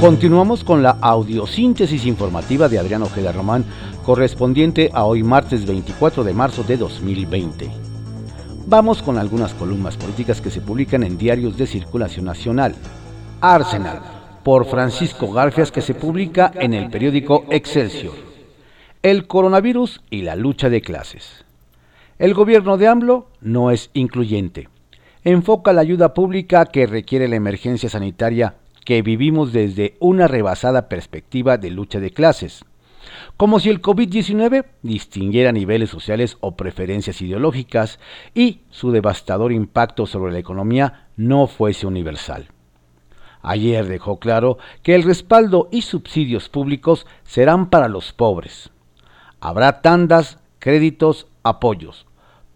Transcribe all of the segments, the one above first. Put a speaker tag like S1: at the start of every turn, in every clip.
S1: Continuamos con la audiosíntesis informativa de Adrián Ojeda Román, correspondiente a hoy martes 24 de marzo de 2020. Vamos con algunas columnas políticas que se publican en diarios de circulación nacional. Arsenal, por Francisco Garfias, que se publica en el periódico Excelsior. El coronavirus y la lucha de clases. El gobierno de AMLO no es incluyente. Enfoca la ayuda pública que requiere la emergencia sanitaria que vivimos desde una rebasada perspectiva de lucha de clases, como si el COVID-19 distinguiera niveles sociales o preferencias ideológicas y su devastador impacto sobre la economía no fuese universal. Ayer dejó claro que el respaldo y subsidios públicos serán para los pobres. Habrá tandas, créditos, apoyos,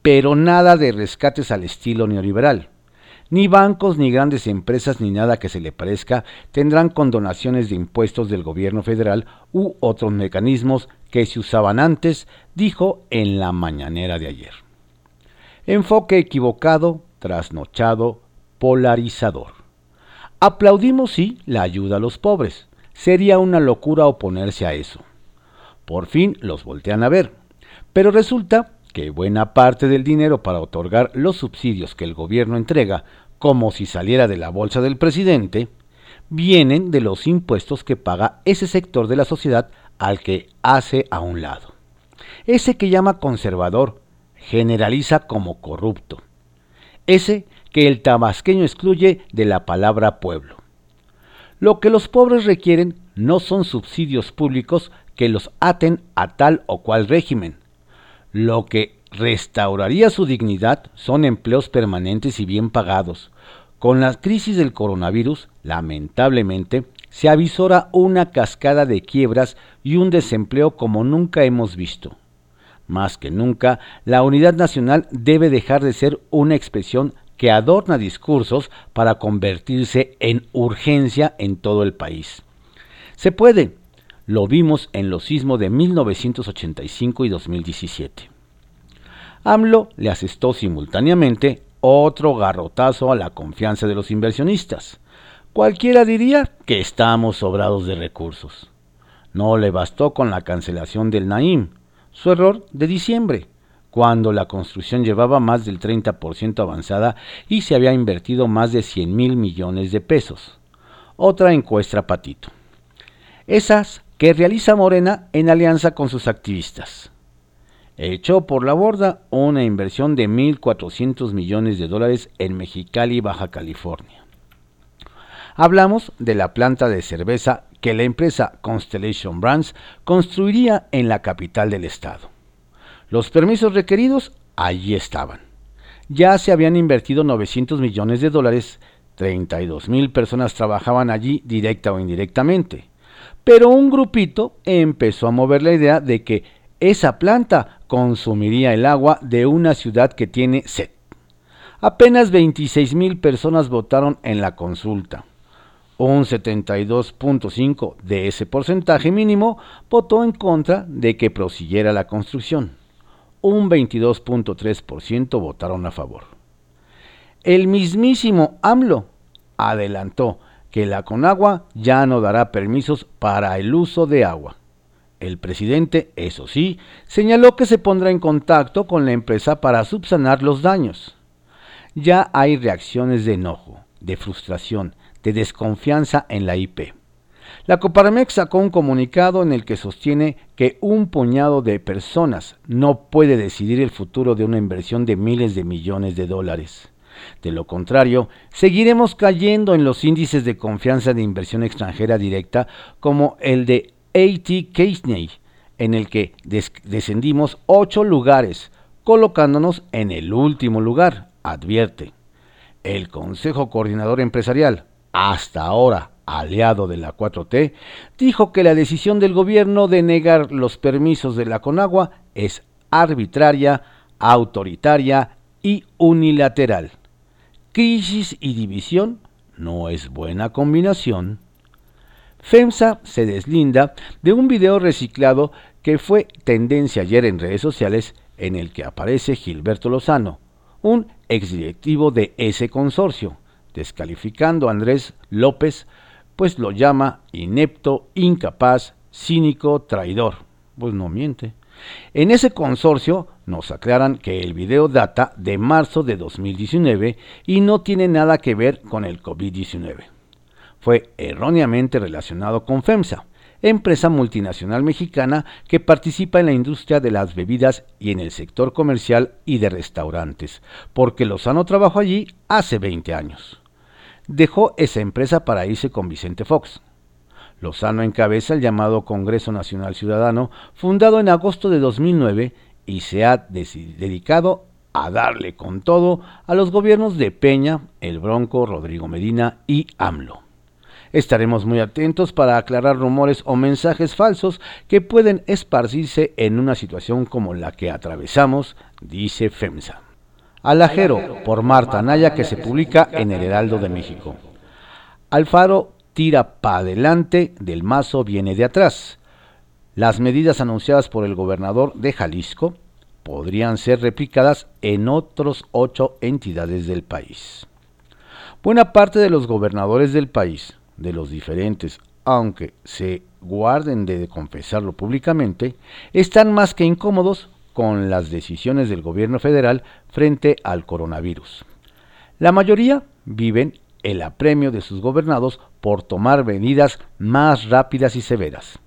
S1: pero nada de rescates al estilo neoliberal. Ni bancos, ni grandes empresas, ni nada que se le parezca tendrán condonaciones de impuestos del gobierno federal u otros mecanismos que se usaban antes, dijo en la mañanera de ayer. Enfoque equivocado, trasnochado, polarizador. Aplaudimos, sí, la ayuda a los pobres. Sería una locura oponerse a eso. Por fin los voltean a ver. Pero resulta que buena parte del dinero para otorgar los subsidios que el gobierno entrega, como si saliera de la bolsa del presidente, vienen de los impuestos que paga ese sector de la sociedad al que hace a un lado. Ese que llama conservador generaliza como corrupto. Ese que el tabasqueño excluye de la palabra pueblo. Lo que los pobres requieren no son subsidios públicos que los aten a tal o cual régimen, lo que restauraría su dignidad son empleos permanentes y bien pagados. Con la crisis del coronavirus, lamentablemente, se avisora una cascada de quiebras y un desempleo como nunca hemos visto. Más que nunca, la unidad nacional debe dejar de ser una expresión que adorna discursos para convertirse en urgencia en todo el país. Se puede, lo vimos en los sismos de 1985 y 2017. AMLO le asestó simultáneamente otro garrotazo a la confianza de los inversionistas. Cualquiera diría que estamos sobrados de recursos. No le bastó con la cancelación del Naim, su error de diciembre, cuando la construcción llevaba más del 30% avanzada y se había invertido más de 100 mil millones de pesos. Otra encuesta patito. Esas que realiza Morena en alianza con sus activistas. Echó por la borda una inversión de 1.400 millones de dólares en Mexicali, Baja California. Hablamos de la planta de cerveza que la empresa Constellation Brands construiría en la capital del estado. Los permisos requeridos allí estaban. Ya se habían invertido 900 millones de dólares, 32 mil personas trabajaban allí directa o indirectamente. Pero un grupito empezó a mover la idea de que esa planta consumiría el agua de una ciudad que tiene sed. Apenas 26 mil personas votaron en la consulta. Un 72.5 de ese porcentaje mínimo votó en contra de que prosiguiera la construcción. Un 22.3% votaron a favor. El mismísimo AMLO adelantó que la Conagua ya no dará permisos para el uso de agua. El presidente, eso sí, señaló que se pondrá en contacto con la empresa para subsanar los daños. Ya hay reacciones de enojo, de frustración, de desconfianza en la IP. La Coparmex sacó un comunicado en el que sostiene que un puñado de personas no puede decidir el futuro de una inversión de miles de millones de dólares. De lo contrario, seguiremos cayendo en los índices de confianza de inversión extranjera directa como el de AT Casney, en el que descendimos ocho lugares, colocándonos en el último lugar, advierte. El Consejo Coordinador Empresarial, hasta ahora aliado de la 4T, dijo que la decisión del gobierno de negar los permisos de la Conagua es arbitraria, autoritaria y unilateral. Crisis y división no es buena combinación. FEMSA se deslinda de un video reciclado que fue tendencia ayer en redes sociales en el que aparece Gilberto Lozano, un exdirectivo de ese consorcio, descalificando a Andrés López pues lo llama inepto, incapaz, cínico, traidor. Pues no miente. En ese consorcio nos aclaran que el video data de marzo de 2019 y no tiene nada que ver con el COVID-19. Fue erróneamente relacionado con FEMSA, empresa multinacional mexicana que participa en la industria de las bebidas y en el sector comercial y de restaurantes, porque Lozano trabajó allí hace 20 años. Dejó esa empresa para irse con Vicente Fox. Lozano encabeza el llamado Congreso Nacional Ciudadano, fundado en agosto de 2009, y se ha dedicado a darle con todo a los gobiernos de Peña, El Bronco, Rodrigo Medina y AMLO. Estaremos muy atentos para aclarar rumores o mensajes falsos que pueden esparcirse en una situación como la que atravesamos, dice FEMSA. Alajero, por Marta Naya, que se publica en el Heraldo de México. Alfaro tira para adelante, del mazo viene de atrás. Las medidas anunciadas por el gobernador de Jalisco podrían ser replicadas en otros ocho entidades del país. Buena parte de los gobernadores del país, de los diferentes, aunque se guarden de confesarlo públicamente, están más que incómodos con las decisiones del gobierno federal frente al coronavirus. La mayoría viven el apremio de sus gobernados por tomar medidas más rápidas y severas.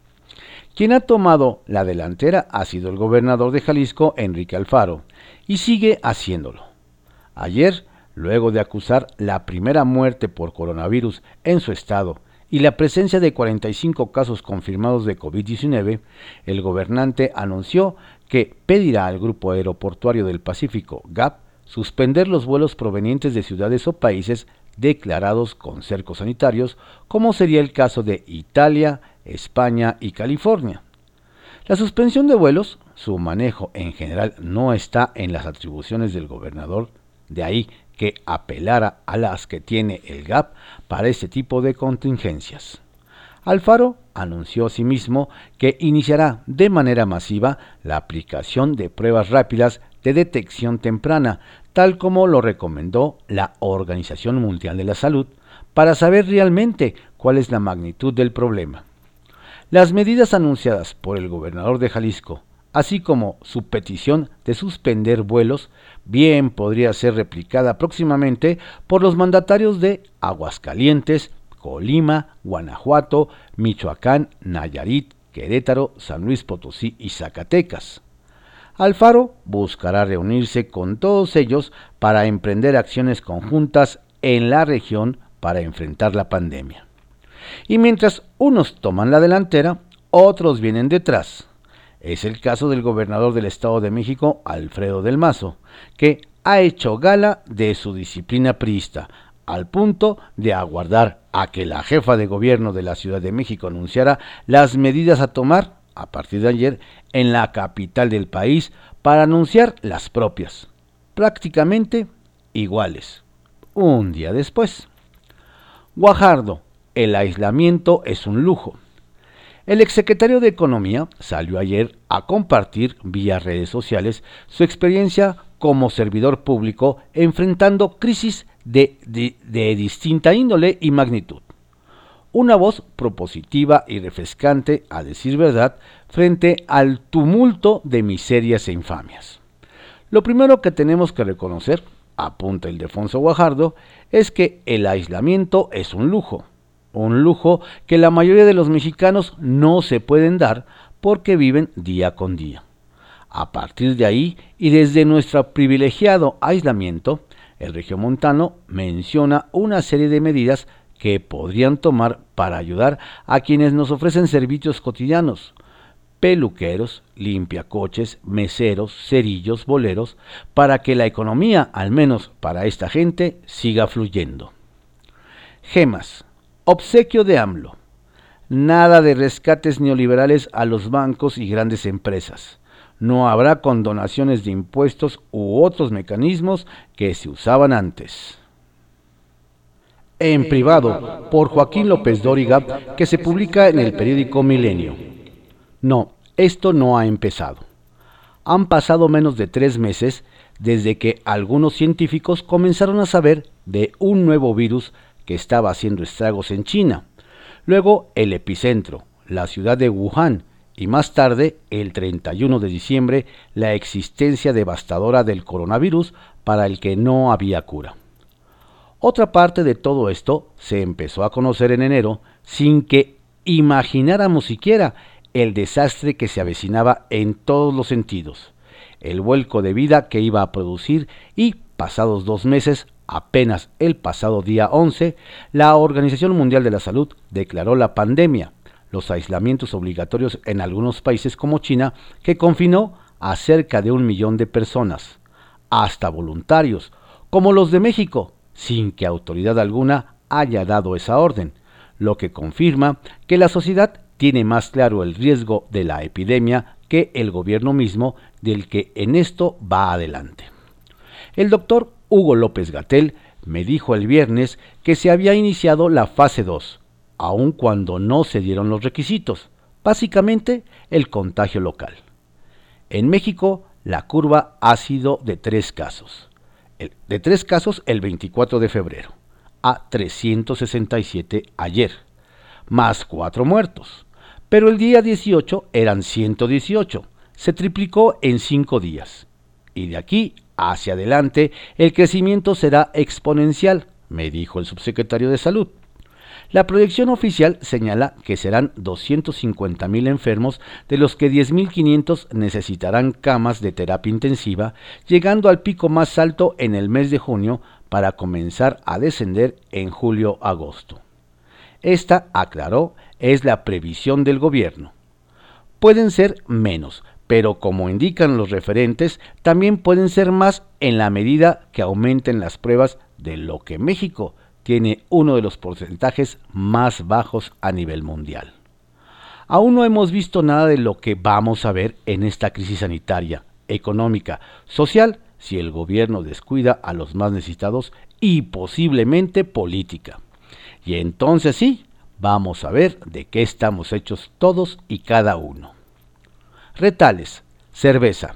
S1: Quien ha tomado la delantera ha sido el gobernador de Jalisco, Enrique Alfaro, y sigue haciéndolo. Ayer luego de acusar la primera muerte por coronavirus en su estado y la presencia de 45 casos confirmados de COVID-19, el gobernante anunció que pedirá al Grupo Aeroportuario del Pacífico, GAP, suspender los vuelos provenientes de ciudades o países declarados con cercos sanitarios, como sería el caso de Italia, España y California. La suspensión de vuelos, su manejo en general no está en las atribuciones del gobernador, de ahí que apelara a las que tiene el GAP para este tipo de contingencias. Alfaro anunció asimismo que iniciará de manera masiva la aplicación de pruebas rápidas de detección temprana, tal como lo recomendó la Organización Mundial de la Salud, para saber realmente cuál es la magnitud del problema. Las medidas anunciadas por el gobernador de Jalisco así como su petición de suspender vuelos, bien podría ser replicada próximamente por los mandatarios de Aguascalientes, Colima, Guanajuato, Michoacán, Nayarit, Querétaro, San Luis Potosí y Zacatecas. Alfaro buscará reunirse con todos ellos para emprender acciones conjuntas en la región para enfrentar la pandemia. Y mientras unos toman la delantera, otros vienen detrás. Es el caso del gobernador del Estado de México, Alfredo del Mazo, que ha hecho gala de su disciplina priista, al punto de aguardar a que la jefa de gobierno de la Ciudad de México anunciara las medidas a tomar a partir de ayer en la capital del país para anunciar las propias, prácticamente iguales, un día después. Guajardo, el aislamiento es un lujo. El exsecretario de Economía salió ayer a compartir vía redes sociales su experiencia como servidor público enfrentando crisis de, distinta índole y magnitud. Una voz propositiva y refrescante, a decir verdad, frente al tumulto de miserias e infamias. Lo primero que tenemos que reconocer, apunta el Defonso Guajardo, es que el aislamiento es un lujo un lujo que la mayoría de los mexicanos no se pueden dar porque viven día con día. A partir de ahí y desde nuestro privilegiado aislamiento, el regiomontano menciona una serie de medidas que podrían tomar para ayudar a quienes nos ofrecen servicios cotidianos, peluqueros, limpiacoches, meseros, cerillos, boleros, para que la economía, al menos para esta gente, siga fluyendo. Gemas, Obsequio de AMLO. Nada de rescates neoliberales a los bancos y grandes empresas. No habrá condonaciones de impuestos u otros mecanismos que se usaban antes. En privado, por Joaquín López Dóriga, que se publica en el periódico Milenio. No, esto no ha empezado. Han pasado menos de tres meses desde que algunos científicos comenzaron a saber de un nuevo virus que estaba haciendo estragos en China. luego el epicentro, la ciudad de Wuhan, y más tarde, el 31 de diciembre, la existencia devastadora del coronavirus para el que no había cura. Otra parte de todo esto se empezó a conocer en enero sin que imagináramos siquiera el desastre que se avecinaba en todos los sentidos, el vuelco de vida que iba a producir y, pasados dos meses, apenas el pasado día 11, la Organización Mundial de la Salud declaró la pandemia los aislamientos obligatorios en algunos países como China, que confinó a cerca de un millón de personas, hasta voluntarios, como los de México, sin que autoridad alguna haya dado esa orden, lo que confirma que la sociedad tiene más claro el riesgo de la epidemia que el gobierno mismo del que en esto va adelante. El doctor Hugo López Gatel me dijo el viernes que se había iniciado la fase 2, aun cuando no se dieron los requisitos, básicamente el contagio local. En México, la curva ha sido de tres casos. De tres casos el 24 de febrero, a 367 ayer, más cuatro muertos. Pero el día 18 eran 118, se triplicó en cinco días. Y de aquí hacia adelante el crecimiento será exponencial, me dijo el subsecretario de Salud. La proyección oficial señala que serán 250.000 enfermos, de los que 10.500 necesitarán camas de terapia intensiva, llegando al pico más alto en el mes de junio para comenzar a descender en julio-agosto. Esta, aclaró, es la previsión del gobierno. Pueden ser menos, pero como indican los referentes, también pueden ser más en la medida que aumenten las pruebas de lo que México tiene uno de los porcentajes más bajos a nivel mundial. Aún no hemos visto nada de lo que vamos a ver en esta crisis sanitaria, económica, social, si el gobierno descuida a los más necesitados y posiblemente política. Y entonces sí, vamos a ver de qué estamos hechos todos y cada uno. Retales, cerveza.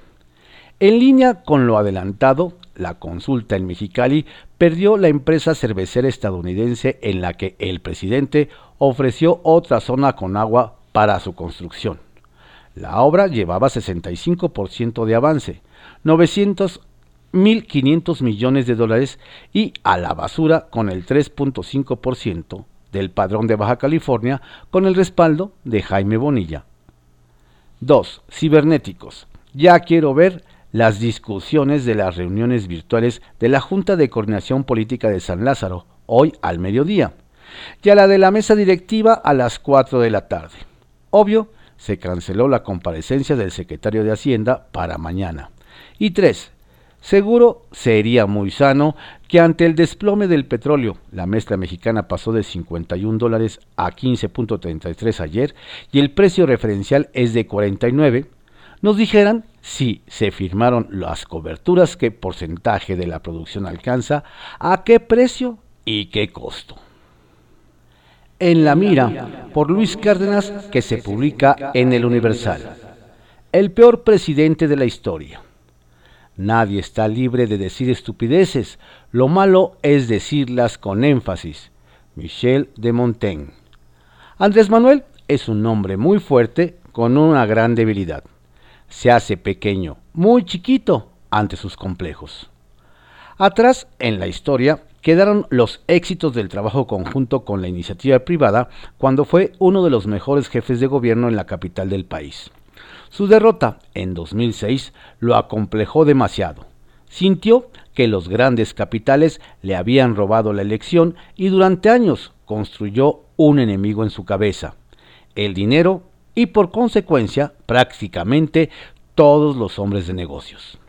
S1: En línea con lo adelantado, la consulta en Mexicali perdió la empresa cervecera estadounidense en la que el presidente ofreció otra zona con agua para su construcción. La obra llevaba 65% de avance, 900 1.500 millones de dólares y a la basura con el 3.5% del padrón de Baja California con el respaldo de Jaime Bonilla. 2. Cibernéticos. Ya quiero ver las discusiones de las reuniones virtuales de la Junta de Coordinación Política de San Lázaro, hoy al mediodía, y a la de la mesa directiva a las 4 de la tarde. Obvio, se canceló la comparecencia del secretario de Hacienda para mañana. Y 3. Seguro sería muy sano que ante el desplome del petróleo, la mezcla mexicana pasó de 51 dólares a 15.33 ayer y el precio referencial es de 49, nos dijeran si se firmaron las coberturas, qué porcentaje de la producción alcanza, a qué precio y qué costo. En la mira, por Luis Cárdenas, que se publica en el Universal. El peor presidente de la historia. Nadie está libre de decir estupideces, lo malo es decirlas con énfasis. Michel de Montaigne. Andrés Manuel es un hombre muy fuerte con una gran debilidad se hace pequeño, muy chiquito, ante sus complejos. Atrás, en la historia, quedaron los éxitos del trabajo conjunto con la iniciativa privada cuando fue uno de los mejores jefes de gobierno en la capital del país. Su derrota en 2006 lo acomplejó demasiado. Sintió que los grandes capitales le habían robado la elección y durante años construyó un enemigo en su cabeza, el dinero y por consecuencia prácticamente todos los hombres de negocios.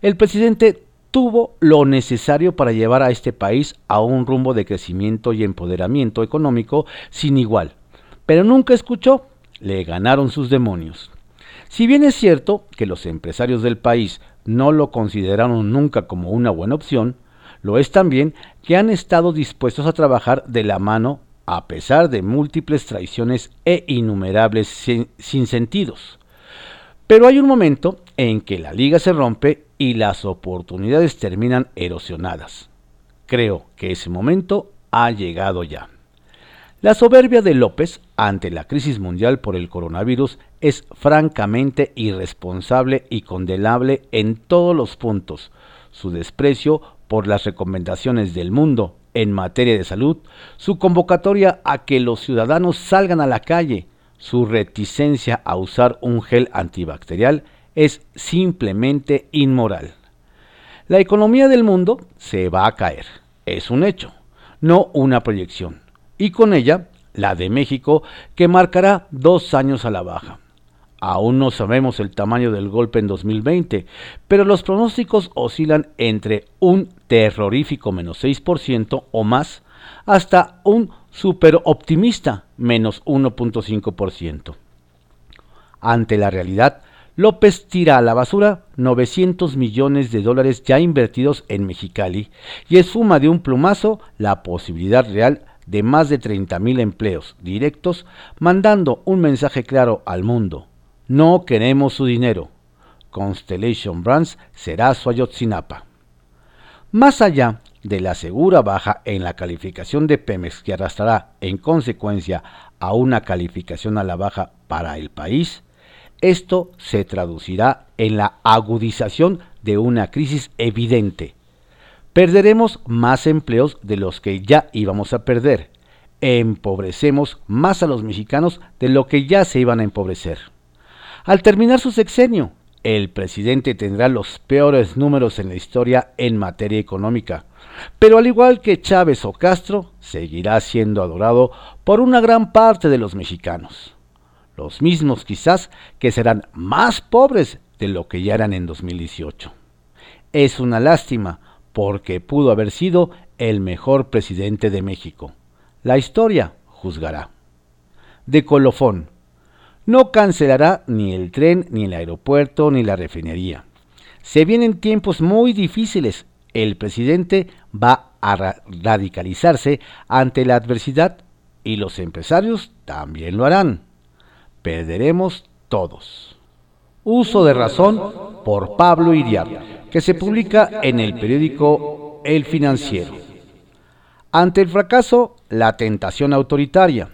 S1: El presidente tuvo lo necesario para llevar a este país a un rumbo de crecimiento y empoderamiento económico sin igual, pero nunca escuchó, le ganaron sus demonios. Si bien es cierto que los empresarios del país no lo consideraron nunca como una buena opción, lo es también que han estado dispuestos a trabajar de la mano a pesar de múltiples traiciones e innumerables sinsentidos. Pero hay un momento en que la liga se rompe y las oportunidades terminan erosionadas. Creo que ese momento ha llegado ya. La soberbia de López ante la crisis mundial por el coronavirus es francamente irresponsable y condenable en todos los puntos. Su desprecio por las recomendaciones del mundo en materia de salud, su convocatoria a que los ciudadanos salgan a la calle, su reticencia a usar un gel antibacterial es simplemente inmoral. La economía del mundo se va a caer, es un hecho, no una proyección y con ella la de México, que marcará dos años a la baja. Aún no sabemos el tamaño del golpe en 2020, pero los pronósticos oscilan entre un terrorífico menos 6% o más hasta un super optimista menos 1.5%. Ante la realidad, López tira a la basura 900 millones de dólares ya invertidos en Mexicali y esfuma de un plumazo la posibilidad real de más de 30.000 empleos directos, mandando un mensaje claro al mundo. No queremos su dinero. Constellation Brands será su Ayotzinapa. Más allá de la segura baja en la calificación de Pemex que arrastrará en consecuencia a una calificación a la baja para el país, esto se traducirá en la agudización de una crisis evidente perderemos más empleos de los que ya íbamos a perder. Empobrecemos más a los mexicanos de lo que ya se iban a empobrecer. Al terminar su sexenio, el presidente tendrá los peores números en la historia en materia económica, pero al igual que Chávez o Castro, seguirá siendo adorado por una gran parte de los mexicanos. Los mismos quizás que serán más pobres de lo que ya eran en 2018. Es una lástima, porque pudo haber sido el mejor presidente de México. La historia juzgará. De colofón. No cancelará ni el tren, ni el aeropuerto, ni la refinería. Se vienen tiempos muy difíciles. El presidente va a radicalizarse ante la adversidad y los empresarios también lo harán. Perderemos todos. Uso de razón por Pablo Iriarte que se publica en el periódico El Financiero. Ante el fracaso, la tentación autoritaria.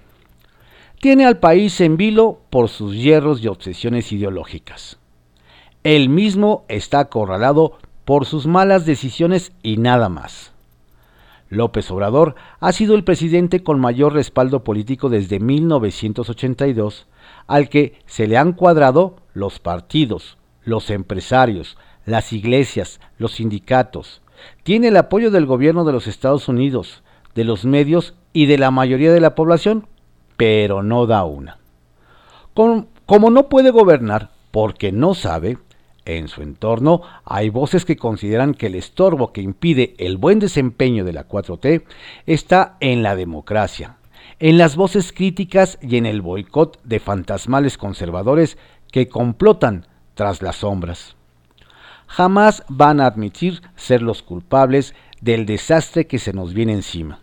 S1: Tiene al país en vilo por sus hierros y obsesiones ideológicas. Él mismo está acorralado por sus malas decisiones y nada más. López Obrador ha sido el presidente con mayor respaldo político desde 1982, al que se le han cuadrado los partidos, los empresarios, las iglesias, los sindicatos. Tiene el apoyo del gobierno de los Estados Unidos, de los medios y de la mayoría de la población, pero no da una. como no puede gobernar porque no sabe, en su entorno hay voces que consideran que el estorbo que impide el buen desempeño de la 4T está en la democracia, en las voces críticas y en el boicot de fantasmales conservadores que complotan tras las sombras jamás van a admitir ser los culpables del desastre que se nos viene encima.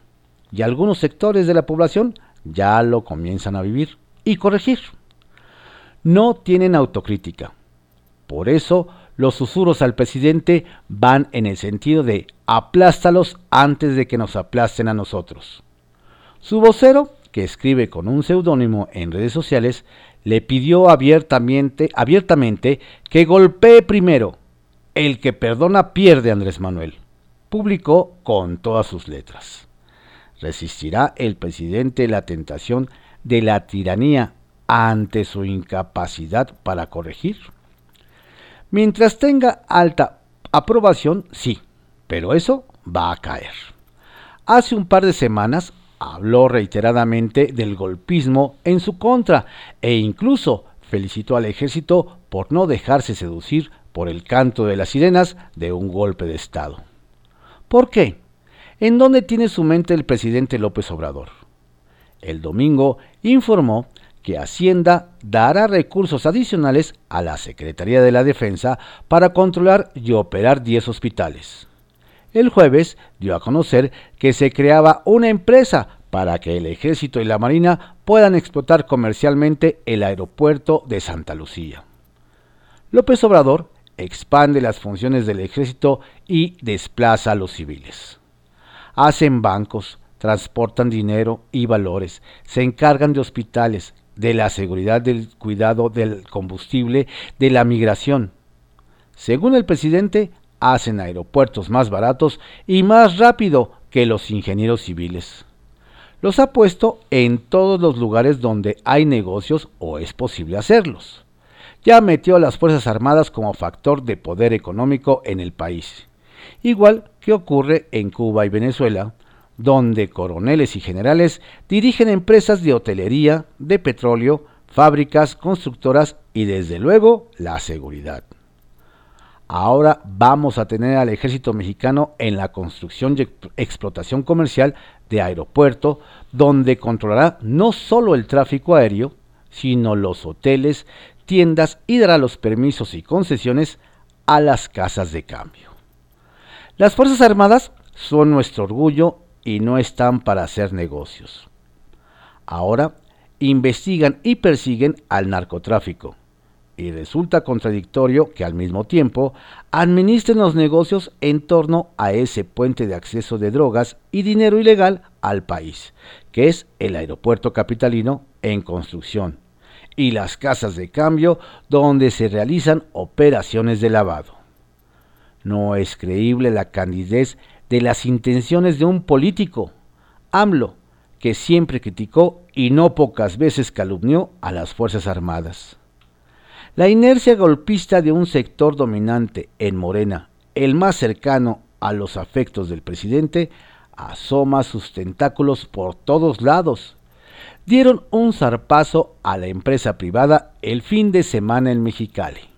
S1: Y algunos sectores de la población ya lo comienzan a vivir y corregir. No tienen autocrítica. Por eso los susurros al presidente van en el sentido de aplástalos antes de que nos aplasten a nosotros. Su vocero, que escribe con un seudónimo en redes sociales, le pidió abiertamente, abiertamente que golpee primero el que perdona pierde Andrés Manuel. Publicó con todas sus letras. ¿Resistirá el presidente la tentación de la tiranía ante su incapacidad para corregir? Mientras tenga alta aprobación, sí, pero eso va a caer. Hace un par de semanas habló reiteradamente del golpismo en su contra e incluso felicitó al ejército por no dejarse seducir por el canto de las sirenas de un golpe de Estado. ¿Por qué? ¿En dónde tiene su mente el presidente López Obrador? El domingo informó que Hacienda dará recursos adicionales a la Secretaría de la Defensa para controlar y operar 10 hospitales. El jueves dio a conocer que se creaba una empresa para que el Ejército y la Marina puedan explotar comercialmente el aeropuerto de Santa Lucía. López Obrador expande las funciones del ejército y desplaza a los civiles. Hacen bancos, transportan dinero y valores, se encargan de hospitales, de la seguridad del cuidado del combustible, de la migración. Según el presidente, hacen aeropuertos más baratos y más rápido que los ingenieros civiles. Los ha puesto en todos los lugares donde hay negocios o es posible hacerlos. Ya metió a las Fuerzas Armadas como factor de poder económico en el país, igual que ocurre en Cuba y Venezuela, donde coroneles y generales dirigen empresas de hotelería, de petróleo, fábricas, constructoras y desde luego la seguridad. Ahora vamos a tener al ejército mexicano en la construcción y explotación comercial de aeropuerto, donde controlará no solo el tráfico aéreo, sino los hoteles, tiendas y dará los permisos y concesiones a las casas de cambio. Las Fuerzas Armadas son nuestro orgullo y no están para hacer negocios. Ahora investigan y persiguen al narcotráfico. Y resulta contradictorio que al mismo tiempo administren los negocios en torno a ese puente de acceso de drogas y dinero ilegal al país, que es el aeropuerto capitalino en construcción, y las casas de cambio donde se realizan operaciones de lavado. No es creíble la candidez de las intenciones de un político, AMLO, que siempre criticó y no pocas veces calumnió a las Fuerzas Armadas. La inercia golpista de un sector dominante en Morena, el más cercano a los afectos del presidente, asoma sus tentáculos por todos lados. Dieron un zarpazo a la empresa privada el fin de semana en Mexicali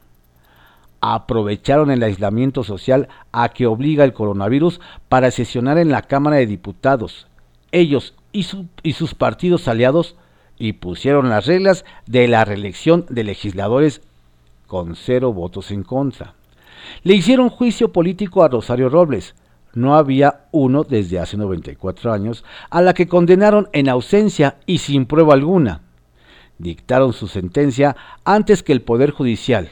S1: aprovecharon el aislamiento social a que obliga el coronavirus para sesionar en la Cámara de Diputados, ellos y, sus partidos aliados, y pusieron las reglas de la reelección de legisladores con cero votos en contra. Le hicieron juicio político a Rosario Robles, no había uno desde hace 94 años, a la que condenaron en ausencia y sin prueba alguna. Dictaron su sentencia antes que el Poder Judicial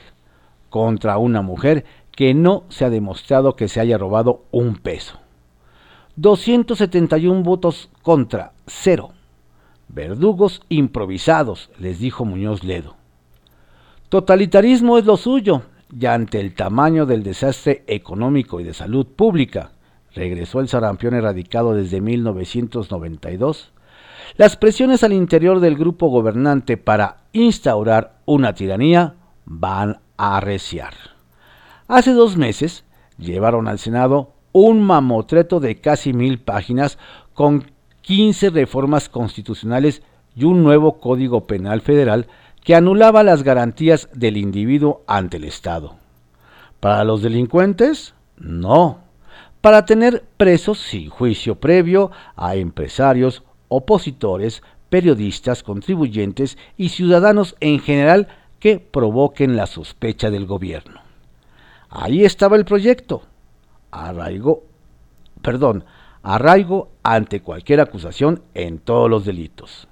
S1: contra una mujer que no se ha demostrado que se haya robado un peso. 271 votos contra, cero. Verdugos improvisados, les dijo Muñoz Ledo. Totalitarismo es lo suyo, y ante el tamaño del desastre económico y de salud pública, regresó el sarampión erradicado desde 1992, las presiones al interior del grupo gobernante para instaurar una tiranía van arreciar. Hace dos meses llevaron al Senado un mamotreto de casi mil páginas con 15 reformas constitucionales y un nuevo Código Penal Federal que anulaba las garantías del individuo ante el Estado. Para los delincuentes, no. Para tener presos sin juicio previo a empresarios, opositores, periodistas, contribuyentes y ciudadanos en general que provoquen la sospecha del gobierno. Ahí estaba el proyecto. Arraigo, perdón, arraigo ante cualquier acusación en todos los delitos.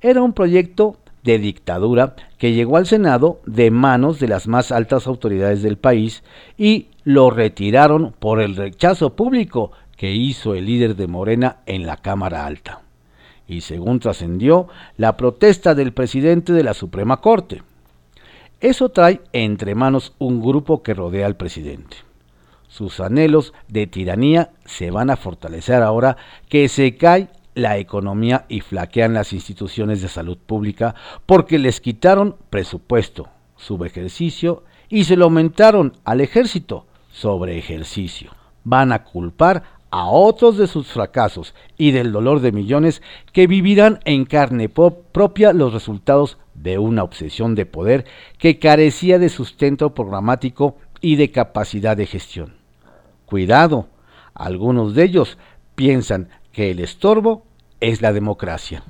S1: Era un proyecto de dictadura que llegó al Senado de manos de las más altas autoridades del país y lo retiraron por el rechazo público que hizo el líder de Morena en la Cámara Alta. Y según trascendió, la protesta del presidente de la Suprema Corte. Eso trae entre manos un grupo que rodea al presidente. Sus anhelos de tiranía se van a fortalecer ahora que se cae la economía y flaquean las instituciones de salud pública porque les quitaron presupuesto, subejercicio y se lo aumentaron al ejército sobre ejercicio. Van a culpar a otros de sus fracasos y del dolor de millones que vivirán en carne propia los resultados de una obsesión de poder que carecía de sustento programático y de capacidad de gestión. Cuidado, algunos de ellos piensan que el estorbo es la democracia.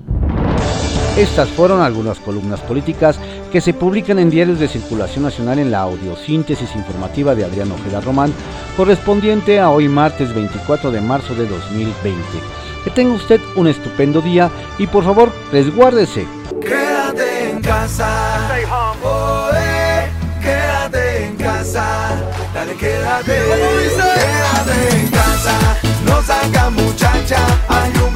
S1: Estas fueron algunas columnas políticas que se publican en diarios de circulación nacional en la audiosíntesis informativa de Adrián Ojeda Román, correspondiente a hoy martes 24 de marzo de 2020. Que tenga usted un estupendo día y por favor resguárdese.
S2: Casa. Oh, eh, quédate en casa. Dale, quédate. Quédate en casa. No saca muchacha. Hay un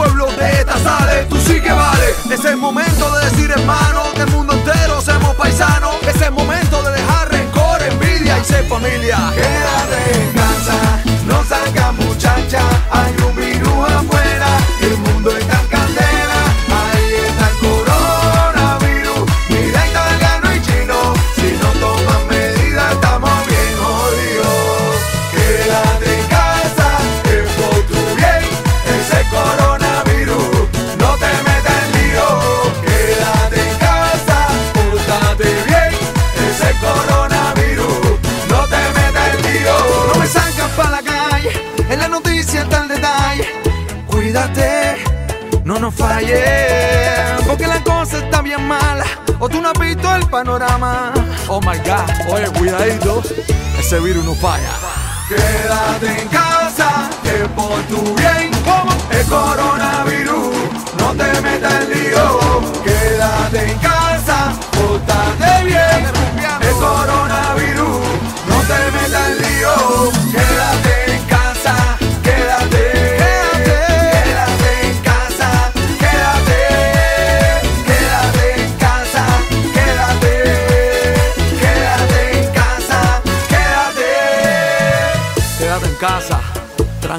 S2: pueblo de esta sale, tú sí que vale. Es el momento de decir hermano, que el mundo entero somos paisanos. Es el momento de dejar rencor, envidia y ser familia. Porque la cosa está bien mala. O tú no has visto el panorama. Oh my god, oye, cuidadito, ese virus no falla. Quédate en casa, que por tu bien, como el coronavirus, no te metas en lío. Quédate en casa, pórtate bien, el coronavirus, no te metas en lío. Quédate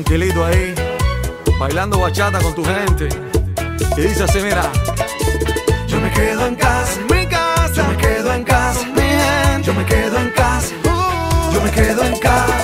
S2: tranquilito ahí, bailando bachata con tu gente. Y dice así, mira. Yo me quedo en casa, mi casa. Yo me quedo en casa, mi gente. Yo me quedo en casa. Yo me quedo en. Casa.